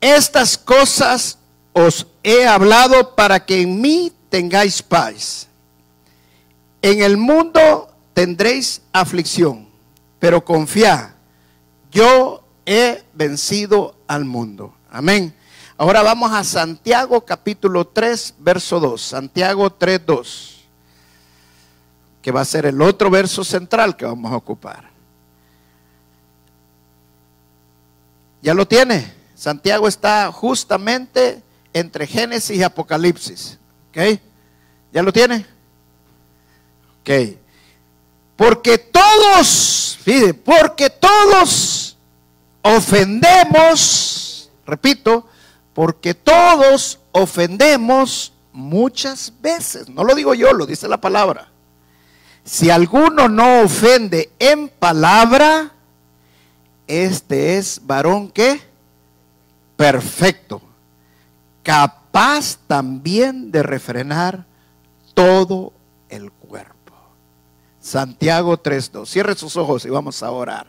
Estas cosas os he hablado para que en mí tengáis paz. En el mundo tendréis aflicción, pero confiad, yo he vencido al mundo. Amén. Ahora vamos a Santiago capítulo 3, verso 2. Santiago 3, 2. Que va a ser el otro verso central que vamos a ocupar. ¿Ya lo tiene? Santiago está justamente entre Génesis y Apocalipsis. ¿Ok? ¿Ya lo tiene? Ok. Porque todos, fíjate, porque todos ofendemos, repito, porque todos ofendemos muchas veces. No lo digo yo, lo dice la palabra. Si alguno no ofende en palabra, este es varón que perfecto, capaz también de refrenar todo el cuerpo. Santiago 3.2. Cierre sus ojos y vamos a orar.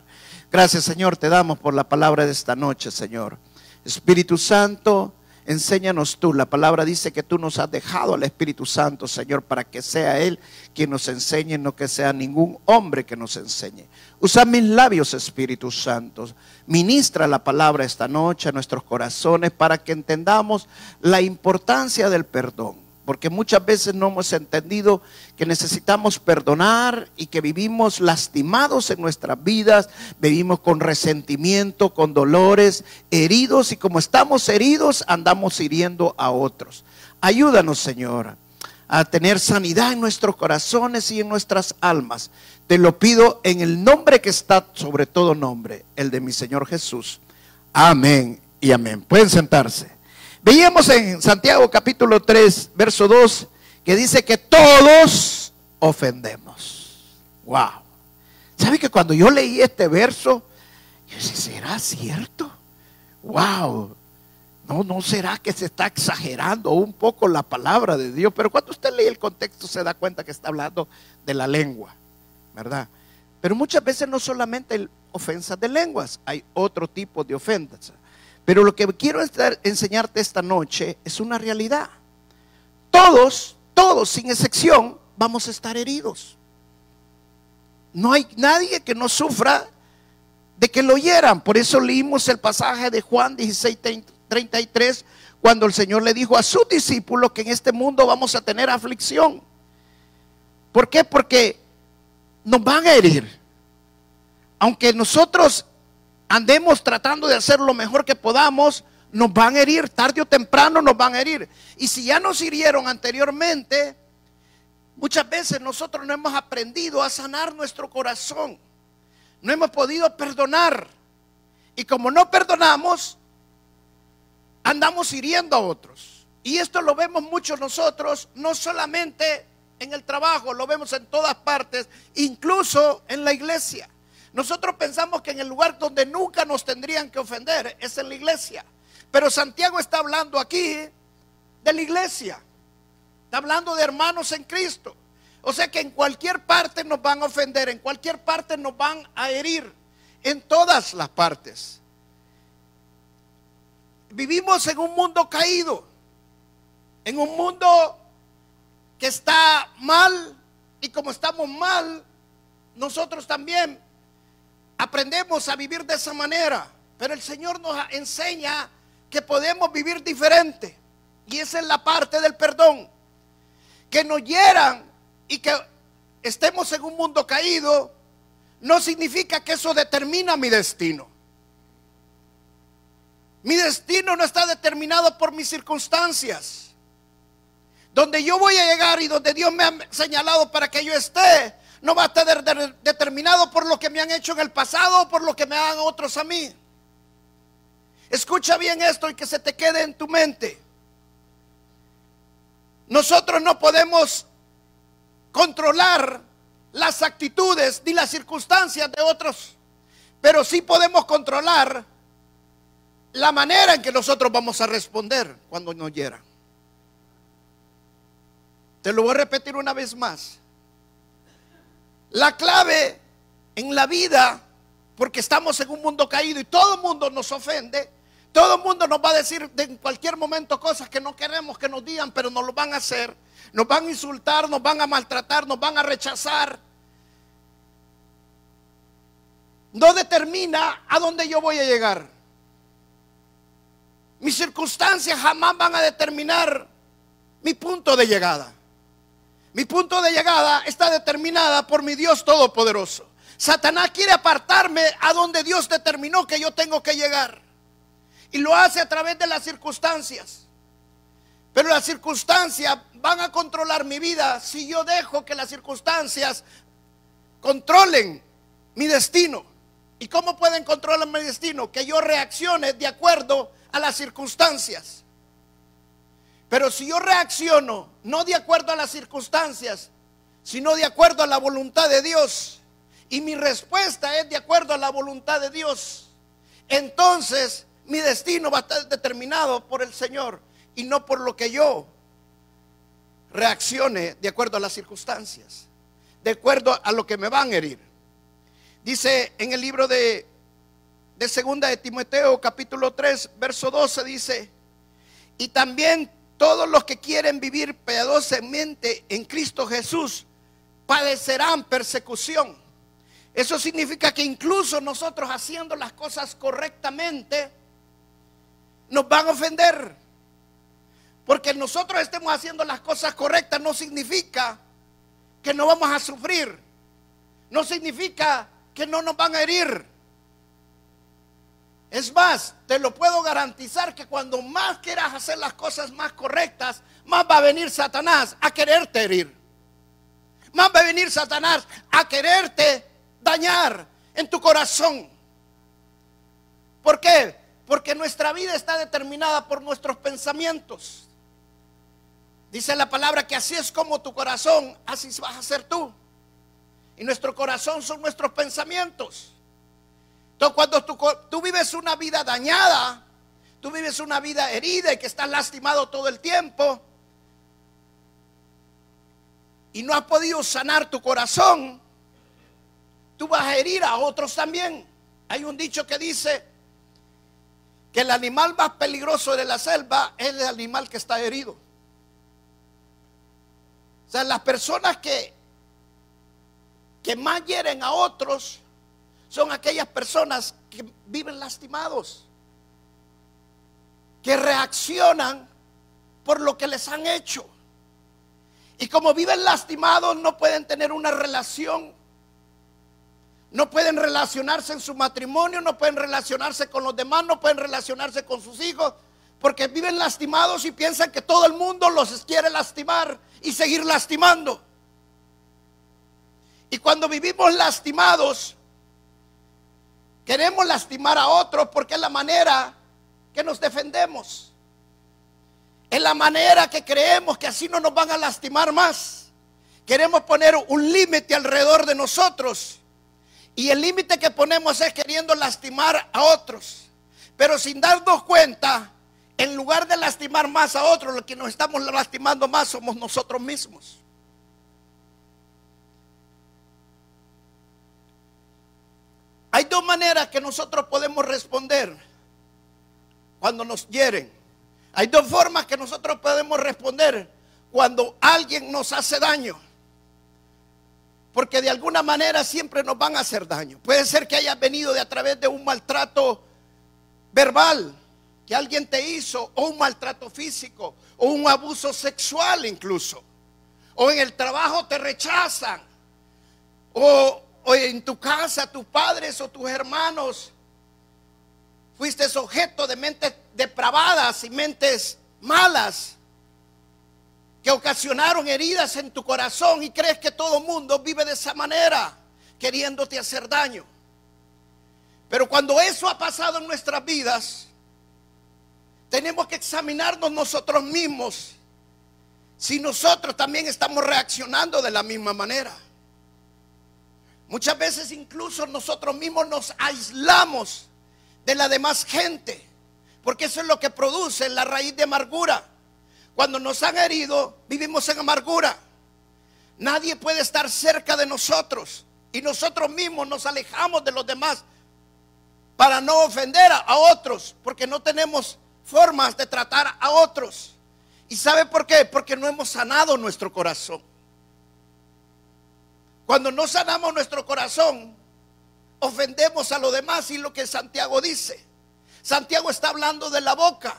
Gracias Señor, te damos por la palabra de esta noche, Señor. Espíritu Santo, enséñanos tú. La palabra dice que tú nos has dejado al Espíritu Santo, Señor, para que sea Él quien nos enseñe, no que sea ningún hombre que nos enseñe. Usa mis labios, Espíritu Santo. Ministra la palabra esta noche a nuestros corazones para que entendamos la importancia del perdón porque muchas veces no hemos entendido que necesitamos perdonar y que vivimos lastimados en nuestras vidas, vivimos con resentimiento, con dolores, heridos y como estamos heridos andamos hiriendo a otros. Ayúdanos, Señor, a tener sanidad en nuestros corazones y en nuestras almas. Te lo pido en el nombre que está sobre todo nombre, el de mi Señor Jesús. Amén y amén. Pueden sentarse. Veíamos en Santiago capítulo 3, verso 2, que dice que todos ofendemos. Wow. ¿Sabe que cuando yo leí este verso, yo dije, ¿será cierto? Wow. No, no será que se está exagerando un poco la palabra de Dios, pero cuando usted lee el contexto se da cuenta que está hablando de la lengua, ¿verdad? Pero muchas veces no solamente ofensas de lenguas, hay otro tipo de ofensas. Pero lo que quiero enseñarte esta noche es una realidad. Todos, todos, sin excepción, vamos a estar heridos. No hay nadie que no sufra de que lo hieran. Por eso leímos el pasaje de Juan 16, 33, cuando el Señor le dijo a sus discípulos que en este mundo vamos a tener aflicción. ¿Por qué? Porque nos van a herir. Aunque nosotros andemos tratando de hacer lo mejor que podamos, nos van a herir, tarde o temprano nos van a herir. Y si ya nos hirieron anteriormente, muchas veces nosotros no hemos aprendido a sanar nuestro corazón. No hemos podido perdonar. Y como no perdonamos, andamos hiriendo a otros. Y esto lo vemos muchos nosotros, no solamente en el trabajo, lo vemos en todas partes, incluso en la iglesia. Nosotros pensamos que en el lugar donde nunca nos tendrían que ofender es en la iglesia. Pero Santiago está hablando aquí de la iglesia. Está hablando de hermanos en Cristo. O sea que en cualquier parte nos van a ofender, en cualquier parte nos van a herir, en todas las partes. Vivimos en un mundo caído, en un mundo que está mal y como estamos mal, nosotros también aprendemos a vivir de esa manera, pero el Señor nos enseña que podemos vivir diferente. Y esa es la parte del perdón. Que nos hieran y que estemos en un mundo caído, no significa que eso determina mi destino. Mi destino no está determinado por mis circunstancias. Donde yo voy a llegar y donde Dios me ha señalado para que yo esté, no va a estar determinado por lo que me han hecho en el pasado o por lo que me hagan otros a mí. Escucha bien esto y que se te quede en tu mente. Nosotros no podemos controlar las actitudes ni las circunstancias de otros, pero sí podemos controlar la manera en que nosotros vamos a responder cuando nos hieran. Te lo voy a repetir una vez más. La clave en la vida, porque estamos en un mundo caído y todo el mundo nos ofende, todo el mundo nos va a decir en cualquier momento cosas que no queremos que nos digan, pero nos lo van a hacer. Nos van a insultar, nos van a maltratar, nos van a rechazar. No determina a dónde yo voy a llegar. Mis circunstancias jamás van a determinar mi punto de llegada. Mi punto de llegada está determinada por mi Dios Todopoderoso. Satanás quiere apartarme a donde Dios determinó que yo tengo que llegar. Y lo hace a través de las circunstancias. Pero las circunstancias van a controlar mi vida si yo dejo que las circunstancias controlen mi destino. ¿Y cómo pueden controlar mi destino? Que yo reaccione de acuerdo a las circunstancias. Pero si yo reacciono no de acuerdo a las circunstancias, sino de acuerdo a la voluntad de Dios, y mi respuesta es de acuerdo a la voluntad de Dios, entonces mi destino va a estar determinado por el Señor y no por lo que yo reaccione de acuerdo a las circunstancias, de acuerdo a lo que me van a herir. Dice en el libro de, de Segunda de Timoteo capítulo 3, verso 12, dice, y también todos los que quieren vivir piadosamente en Cristo Jesús padecerán persecución. Eso significa que incluso nosotros haciendo las cosas correctamente, nos van a ofender. Porque nosotros estemos haciendo las cosas correctas no significa que no vamos a sufrir. No significa que no nos van a herir. Es más, te lo puedo garantizar que cuando más quieras hacer las cosas más correctas, más va a venir Satanás a quererte herir. Más va a venir Satanás a quererte dañar en tu corazón. ¿Por qué? Porque nuestra vida está determinada por nuestros pensamientos. Dice la palabra que así es como tu corazón, así vas a ser tú. Y nuestro corazón son nuestros pensamientos. Entonces, cuando tú, vives una vida dañada, tú vives una vida herida y que estás lastimado todo el tiempo, y no has podido sanar tu corazón, tú vas a herir a otros también. Hay un dicho que dice que el animal más peligroso de la selva es el animal que está herido. O sea, las personas que que más hieren a otros son aquellas personas que viven lastimados, que reaccionan por lo que les han hecho. Y como viven lastimados no pueden tener una relación, no pueden relacionarse en su matrimonio, no pueden relacionarse con los demás, no pueden relacionarse con sus hijos, porque viven lastimados y piensan que todo el mundo los quiere lastimar y seguir lastimando. Y cuando vivimos lastimados, queremos lastimar a otros porque es la manera que nos defendemos. Es la manera que creemos que así no nos van a lastimar más. Queremos poner un límite alrededor de nosotros. Y el límite que ponemos es queriendo lastimar a otros. Pero sin darnos cuenta, en lugar de lastimar más a otros, lo que nos estamos lastimando más somos nosotros mismos. Hay dos maneras que nosotros podemos responder cuando nos hieren. Hay dos formas que nosotros podemos responder cuando alguien nos hace daño. Porque de alguna manera siempre nos van a hacer daño. Puede ser que haya venido de a través de un maltrato verbal que alguien te hizo, o un maltrato físico, o un abuso sexual incluso. O en el trabajo te rechazan. O o en tu casa, tus padres o tus hermanos, fuiste objeto de mentes depravadas y mentes malas que ocasionaron heridas en tu corazón y crees que todo mundo vive de esa manera, queriéndote hacer daño. Pero cuando eso ha pasado en nuestras vidas, tenemos que examinarnos nosotros mismos si nosotros también estamos reaccionando de la misma manera. Muchas veces incluso nosotros mismos nos aislamos de la demás gente, porque eso es lo que produce la raíz de amargura. Cuando nos han herido, vivimos en amargura. Nadie puede estar cerca de nosotros y nosotros mismos nos alejamos de los demás para no ofender a, otros, porque no tenemos formas de tratar a otros. ¿Y sabe por qué? Porque no hemos sanado nuestro corazón. Cuando no sanamos nuestro corazón, ofendemos a los demás y lo que Santiago dice. Santiago está hablando de la boca,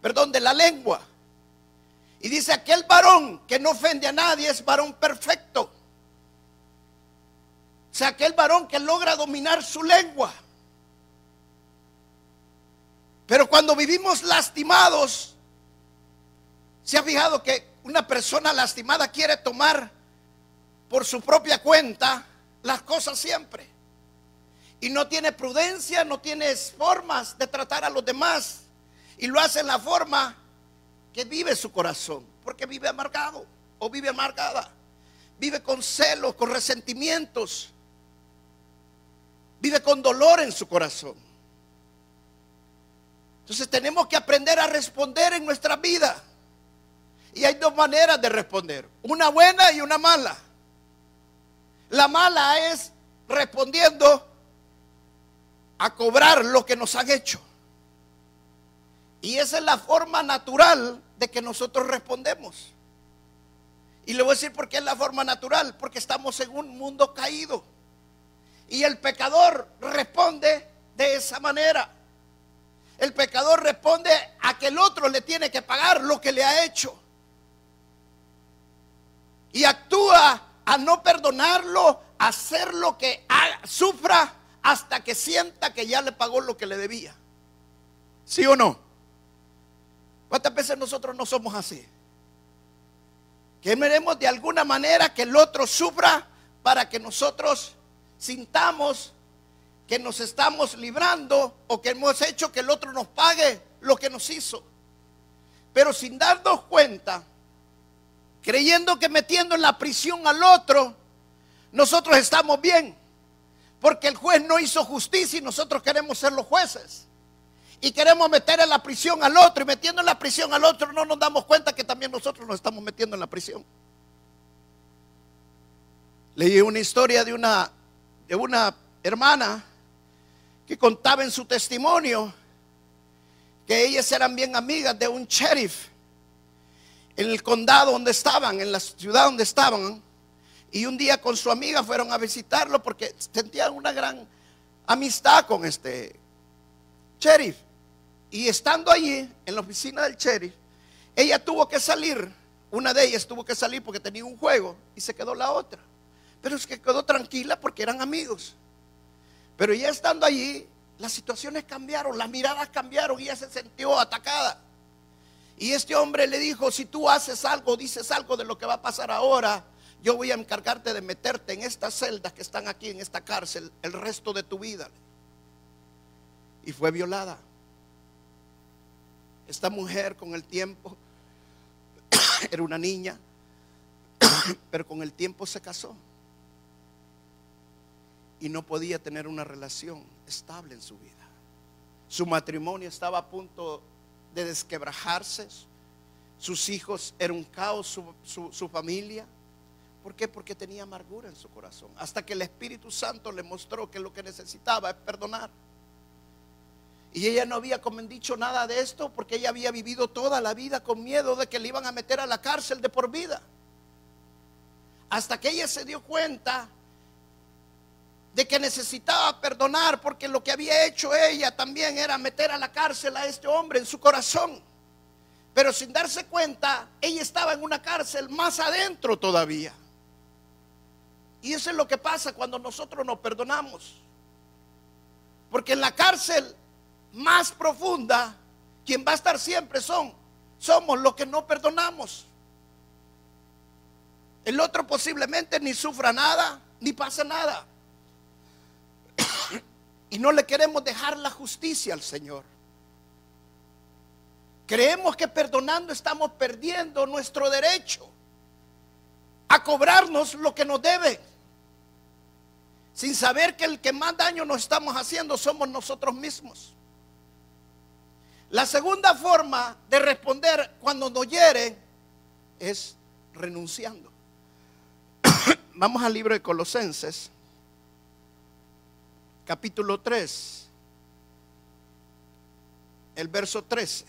perdón, de la lengua. Y dice, aquel varón que no ofende a nadie es varón perfecto. O sea, aquel varón que logra dominar su lengua. Pero cuando vivimos lastimados, ¿se ha fijado que una persona lastimada quiere tomar por su propia cuenta las cosas siempre? Y no tiene prudencia, no tiene formas de tratar a los demás. Y lo hace en la forma que vive su corazón. Porque vive amargado o vive amargada. Vive con celos, con resentimientos. Vive con dolor en su corazón. Entonces tenemos que aprender a responder en nuestra vida. Y hay dos maneras de responder, una buena y una mala. La mala es respondiendo a cobrar lo que nos han hecho. Y esa es la forma natural de que nosotros respondemos. Y le voy a decir por qué es la forma natural, porque estamos en un mundo caído. Y el pecador responde de esa manera. El pecador responde a que el otro le tiene que pagar lo que le ha hecho. Y actúa a no perdonarlo, hacer lo que sufra hasta que sienta que ya le pagó lo que le debía. ¿Sí o no? ¿Cuántas veces nosotros no somos así? Queremos de alguna manera que el otro sufra para que nosotros sintamos que nos estamos librando o que hemos hecho que el otro nos pague lo que nos hizo. Pero sin darnos cuenta, creyendo que metiendo en la prisión al otro, nosotros estamos bien. Porque el juez no hizo justicia y nosotros queremos ser los jueces. Y queremos meter en la prisión al otro y metiendo en la prisión al otro no nos damos cuenta que también nosotros nos estamos metiendo en la prisión. Leí una historia de una, de una hermana que contaba en su testimonio que ellas eran bien amigas de un sheriff en el condado donde estaban, en la ciudad donde estaban. Y un día con su amiga fueron a visitarlo porque sentían una gran amistad con este sheriff. Y estando allí, en la oficina del sheriff, ella tuvo que salir. Una de ellas tuvo que salir porque tenía un juego y se quedó la otra. Pero es que quedó tranquila porque eran amigos. Pero ya estando allí, las situaciones cambiaron, las miradas cambiaron y ella se sintió atacada. Y este hombre le dijo, si tú haces algo, dices algo de lo que va a pasar ahora, yo voy a encargarte de meterte en estas celdas que están aquí, en esta cárcel, el resto de tu vida. Y fue violada. Esta mujer con el tiempo era una niña, pero con el tiempo se casó y no podía tener una relación estable en su vida. Su matrimonio estaba a punto de desquebrajarse. Sus hijos eran un caos, su, su, familia. ¿Por qué? Porque tenía amargura en su corazón. Hasta que el Espíritu Santo le mostró que lo que necesitaba es perdonar. Y ella no había dicho nada de esto porque ella había vivido toda la vida con miedo de que le iban a meter a la cárcel de por vida. Hasta que ella se dio cuenta de que necesitaba perdonar porque lo que había hecho ella también era meter a la cárcel a este hombre en su corazón. Pero sin darse cuenta, ella estaba en una cárcel más adentro todavía. Y eso es lo que pasa cuando nosotros nos perdonamos. Porque en la cárcel más profunda, quien va a estar siempre son, somos los que no perdonamos. El otro posiblemente ni sufra nada, ni pasa nada. Y no le queremos dejar la justicia al Señor. Creemos que perdonando estamos perdiendo nuestro derecho a cobrarnos lo que nos debe. Sin saber que el que más daño nos estamos haciendo somos nosotros mismos. La segunda forma de responder cuando nos hieren es renunciando. Vamos al libro de Colosenses, capítulo 3, el verso 13.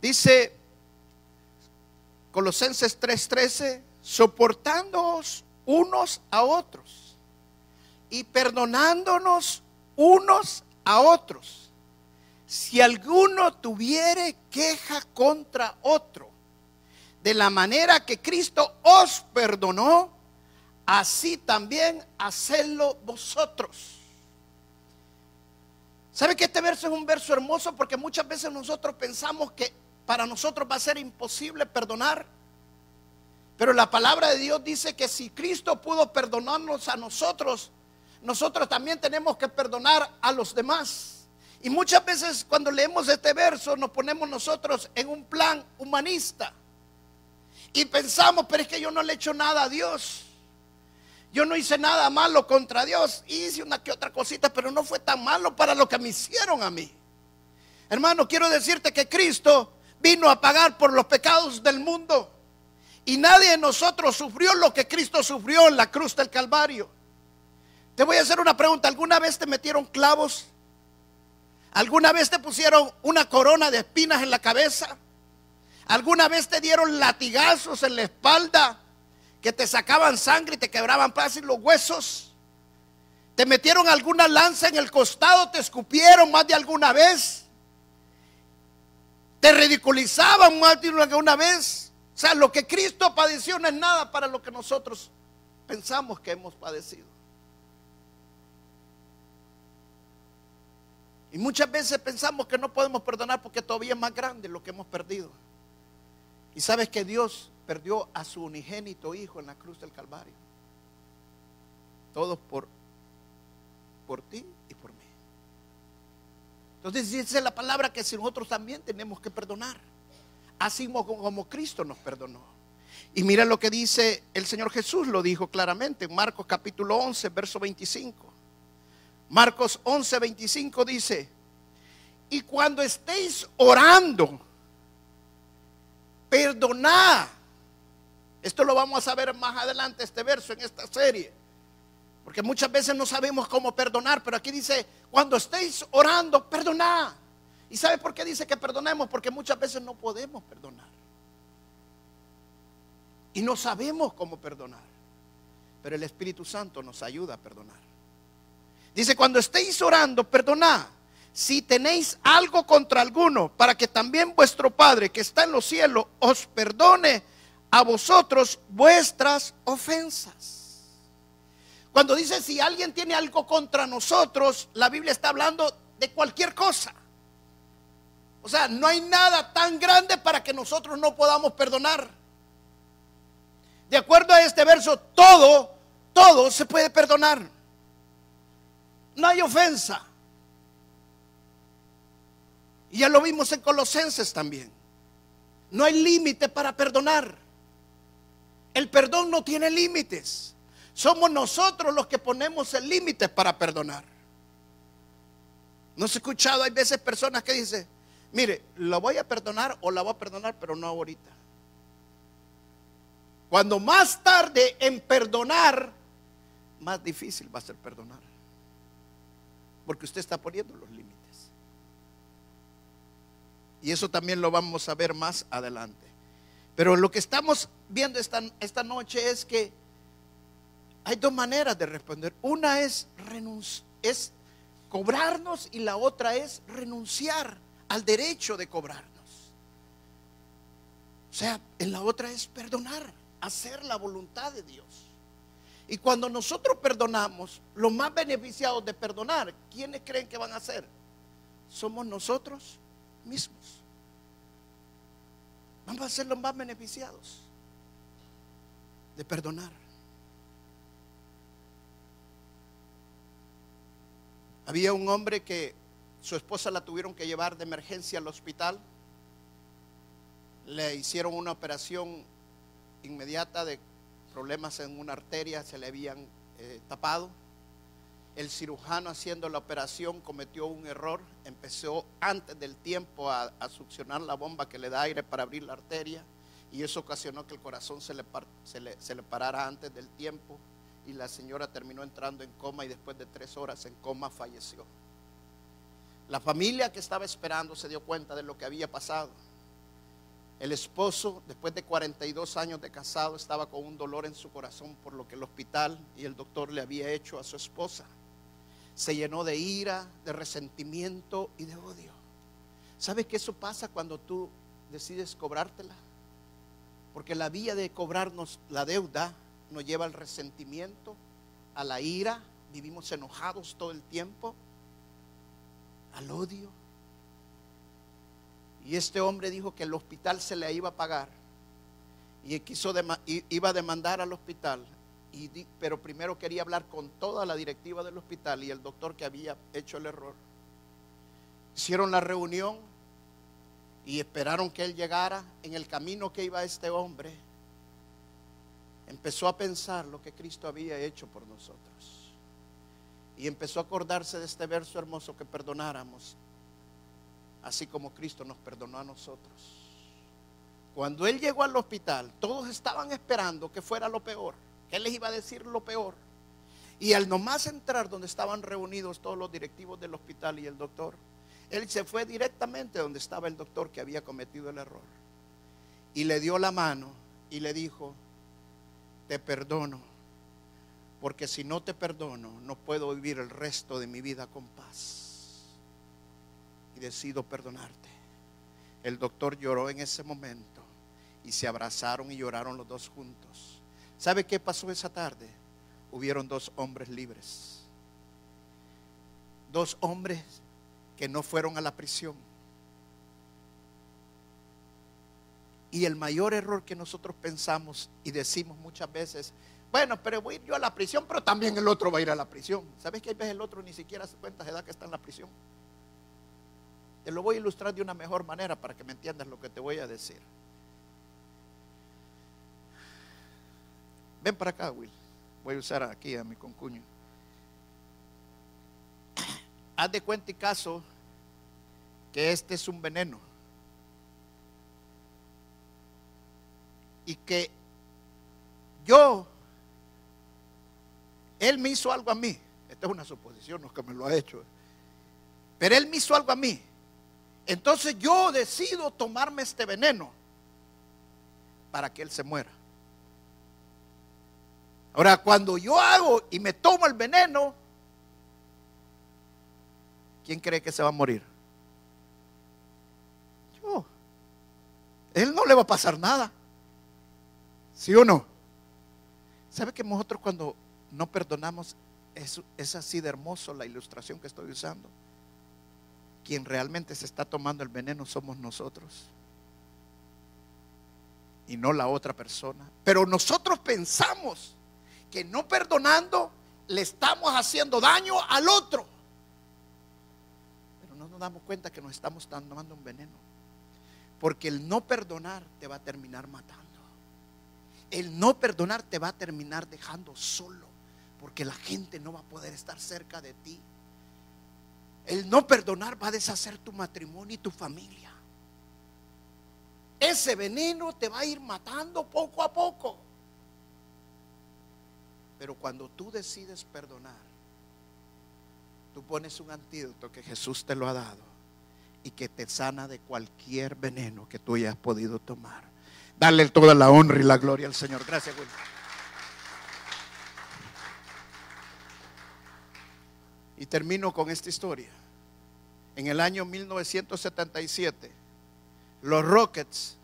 Dice Colosenses 3:13, soportándoos unos a otros y perdonándonos unos a otros. Si alguno tuviere queja contra otro, de la manera que Cristo os perdonó, así también hacedlo vosotros. ¿Sabe que este verso es un verso hermoso? Porque muchas veces nosotros pensamos que para nosotros va a ser imposible perdonar. Pero la palabra de Dios dice que si Cristo pudo perdonarnos a nosotros, nosotros también tenemos que perdonar a los demás. Y muchas veces cuando leemos este verso nos ponemos nosotros en un plan humanista. Y pensamos, pero es que yo no le he hecho nada a Dios. Yo no hice nada malo contra Dios. Hice una que otra cosita, pero no fue tan malo para lo que me hicieron a mí. Hermano, quiero decirte que Cristo vino a pagar por los pecados del mundo. Y nadie de nosotros sufrió lo que Cristo sufrió en la cruz del Calvario. Te voy a hacer una pregunta. ¿Alguna vez te metieron clavos? ¿Alguna vez te pusieron una corona de espinas en la cabeza? ¿Alguna vez te dieron latigazos en la espalda que te sacaban sangre y te quebraban fácil los huesos? ¿Te metieron alguna lanza en el costado? ¿Te escupieron más de alguna vez? ¿Te ridiculizaban más de alguna vez? O sea, lo que Cristo padeció no es nada para lo que nosotros pensamos que hemos padecido. Y muchas veces pensamos que no podemos perdonar porque todavía es más grande lo que hemos perdido. Y sabes que Dios perdió a su unigénito Hijo en la cruz del Calvario. Todos por, por ti y por mí. Entonces dice la palabra que si nosotros también tenemos que perdonar. Así como, como Cristo nos perdonó. Y mira lo que dice el Señor Jesús, lo dijo claramente en Marcos capítulo 11, verso 25. Marcos 11, 25 dice, y cuando estéis orando, perdonad. Esto lo vamos a saber más adelante, este verso en esta serie. Porque muchas veces no sabemos cómo perdonar, pero aquí dice, cuando estéis orando, perdonad. ¿Y sabe por qué dice que perdonemos? Porque muchas veces no podemos perdonar. Y no sabemos cómo perdonar. Pero el Espíritu Santo nos ayuda a perdonar. Dice, cuando estéis orando, perdonad si tenéis algo contra alguno, para que también vuestro Padre que está en los cielos os perdone a vosotros vuestras ofensas. Cuando dice si alguien tiene algo contra nosotros, la Biblia está hablando de cualquier cosa. O sea, no hay nada tan grande para que nosotros no podamos perdonar. De acuerdo a este verso, todo, todo se puede perdonar. No hay ofensa. Y ya lo vimos en Colosenses también. No hay límite para perdonar. El perdón no tiene límites. Somos nosotros los que ponemos el límite para perdonar. No se ha escuchado, hay veces personas que dicen, mire, lo voy a perdonar o la voy a perdonar, pero no ahorita. Cuando más tarde en perdonar, más difícil va a ser perdonar. Porque usted está poniendo los límites. Y eso también lo vamos a ver más adelante. Pero lo que estamos viendo esta, esta noche es que hay dos maneras de responder. Una es, cobrarnos y la otra es renunciar al derecho de cobrarnos. O sea, en la otra es perdonar, hacer la voluntad de Dios. Y cuando nosotros perdonamos, los más beneficiados de perdonar, ¿quiénes creen que van a ser? Somos nosotros mismos. Vamos a ser los más beneficiados de perdonar. Había un hombre que Su esposa la tuvieron que llevar de emergencia al hospital. Le hicieron una operación inmediata de problemas en una arteria, se le habían eh, tapado. El cirujano haciendo la operación cometió un error, empezó antes del tiempo a, succionar la bomba que le da aire para abrir la arteria y eso ocasionó que el corazón se le, se le parara antes del tiempo y la señora terminó entrando en coma y después de tres horas en coma falleció. La familia que estaba esperando se dio cuenta de lo que había pasado. El esposo, después de 42 años de casado, estaba con un dolor en su corazón por lo que el hospital y el doctor le había hecho a su esposa. Se llenó de ira, de resentimiento y de odio. ¿Sabes que eso pasa cuando tú decides cobrártela? Porque la vía de cobrarnos la deuda nos lleva al resentimiento, a la ira, vivimos enojados todo el tiempo, al odio. Y este hombre dijo que el hospital se le iba a pagar. Y quiso iba a demandar al hospital. Pero primero quería hablar con toda la directiva del hospital y el doctor que había hecho el error. Hicieron la reunión y esperaron que él llegara. En el camino que iba este hombre, empezó a pensar lo que Cristo había hecho por nosotros. Y empezó a acordarse de este verso hermoso que perdonáramos así como Cristo nos perdonó a nosotros. Cuando él llegó al hospital, todos estaban esperando que fuera lo peor, él les iba a decir lo peor. Y al nomás entrar donde estaban reunidos todos los directivos del hospital y el doctor, él se fue directamente donde estaba el doctor que había cometido el error. Y le dio la mano y le dijo, te perdono, porque si no te perdono, no puedo vivir el resto de mi vida con paz decido perdonarte. El doctor lloró en ese momento y se abrazaron y lloraron los dos juntos. ¿Sabe qué pasó esa tarde? Hubieron dos hombres libres. Dos hombres que no fueron a la prisión. Y el mayor error que nosotros pensamos y decimos muchas veces, bueno, pero voy a ir yo a la prisión, pero también el otro va a ir a la prisión. ¿Sabes que hay veces el otro ni siquiera se cuenta de edad que está en la prisión? Te lo voy a ilustrar de una mejor manera para que me entiendas lo que te voy a decir. Ven para acá, Will. Voy a usar aquí a mi concuño. Haz de cuenta y caso que este es un veneno. Y que yo, él me hizo algo a mí. Esta es una suposición, no es que me lo ha hecho. Pero él me hizo algo a mí. Entonces yo decido tomarme este veneno para que él se muera. Ahora, cuando yo hago y me tomo el veneno, ¿quién cree que se va a morir? Yo. Él no le va a pasar nada. ¿Sí o no? ¿Sabe que nosotros cuando no perdonamos es, es así de hermoso la ilustración que estoy usando? quien realmente se está tomando el veneno somos nosotros y no la otra persona. Pero nosotros pensamos que no perdonando le estamos haciendo daño al otro. Pero no nos damos cuenta que nos estamos tomando un veneno. Porque el no perdonar te va a terminar matando. El no perdonar te va a terminar dejando solo. Porque la gente no va a poder estar cerca de ti. El no perdonar va a deshacer tu matrimonio y tu familia. Ese veneno te va a ir matando poco a poco. Pero cuando tú decides perdonar, tú pones un antídoto que Jesús te lo ha dado y que te sana de cualquier veneno que tú hayas podido tomar. Dale toda la honra y la gloria al Señor. Gracias, Wilson. Y termino con esta historia. En el año 1977, los Rockets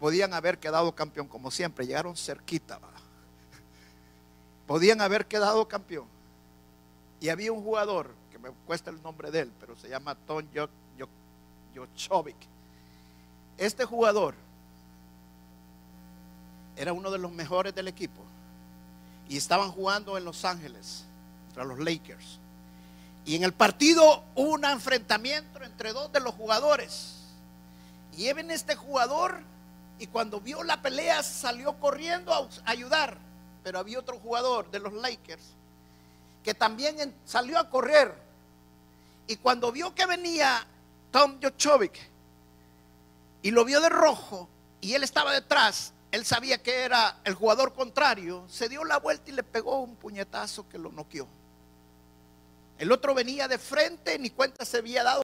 podían haber quedado campeón, como siempre, llegaron cerquita. Podían haber quedado campeón. Y había un jugador, que me cuesta el nombre de él, pero se llama Tom Jochovic. Este jugador era uno de los mejores del equipo. Y estaban jugando en Los Ángeles contra los Lakers. Y en el partido hubo un enfrentamiento entre dos de los jugadores. Y viene este jugador y cuando vio la pelea salió corriendo a ayudar. Pero había otro jugador de los Lakers que también salió a correr. Y cuando vio que venía Tom Jochovic y lo vio de rojo y él estaba detrás, él sabía que era el jugador contrario, se dio la vuelta y le pegó un puñetazo que lo noqueó. El otro venía de frente, ni cuenta se había dado